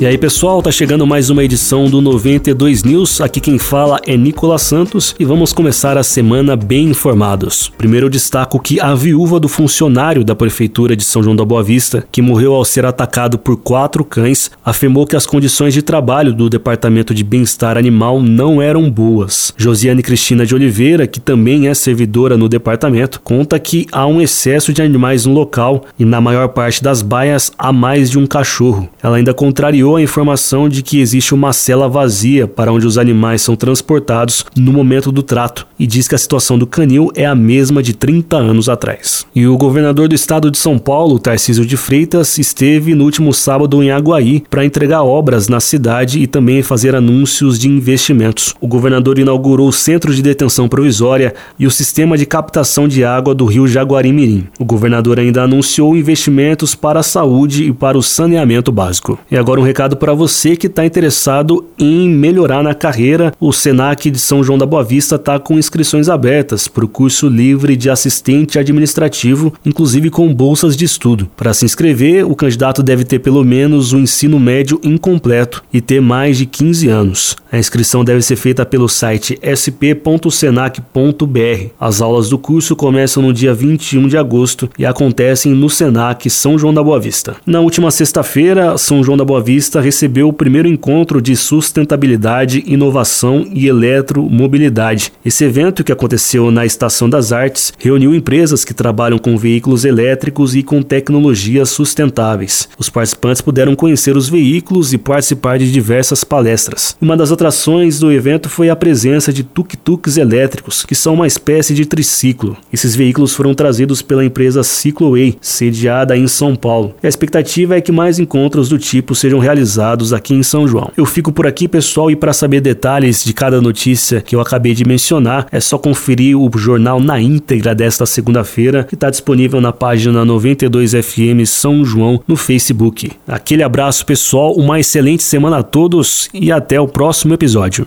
E aí, pessoal, tá chegando mais uma edição do 92 News. Aqui quem fala é Nicolas Santos e vamos começar a semana bem informados. Primeiro eu destaco que a viúva do funcionário da prefeitura de São João da Boa Vista, que morreu ao ser atacado por quatro cães, afirmou que as condições de trabalho do Departamento de Bem-Estar Animal não eram boas. Josiane Cristina de Oliveira, que também é servidora no departamento, conta que há um excesso de animais no local e na maior parte das baias há mais de um cachorro. Ela ainda contrariou a informação de que existe uma cela vazia para onde os animais são transportados no momento do trato e diz que a situação do canil é a mesma de 30 anos atrás. E o governador do estado de São Paulo, Tarcísio de Freitas, esteve no último sábado em Aguaí para entregar obras na cidade e também fazer anúncios de investimentos. O governador inaugurou o centro de detenção provisória e o sistema de captação de água do rio Jaguarimirim. O governador ainda anunciou investimentos para a saúde e para o saneamento básico. E agora um recado para você que está interessado em melhorar na carreira. O Senac de São João da Boa Vista está com inscrições abertas para o curso livre de assistente administrativo, inclusive com bolsas de estudo. Para se inscrever, o candidato deve ter pelo menos o um ensino médio incompleto e ter mais de 15 anos. A inscrição deve ser feita pelo site sp.senac.br. As aulas do curso começam no dia 21 de agosto e acontecem no Senac São João da Boa Vista. Na última sexta-feira, São João da Boa Vista recebeu o primeiro encontro de sustentabilidade, inovação e eletromobilidade. Esse evento, que aconteceu na Estação das Artes, reuniu empresas que trabalham com veículos elétricos e com tecnologias sustentáveis. Os participantes puderam conhecer os veículos e participar de diversas palestras. Uma das atrações do evento foi a presença de tuk-tuks elétricos, que são uma espécie de triciclo. Esses veículos foram trazidos pela empresa Cicloway, sediada em São Paulo. A expectativa é que mais encontros do tipo sejam realizados aqui em São João. Eu fico por aqui, pessoal, e para saber detalhes de cada notícia que eu acabei de mencionar, é só conferir o jornal na íntegra desta segunda-feira, que está disponível na página 92FM São João no Facebook. Aquele abraço, pessoal, uma excelente semana a todos e até o próximo episódio.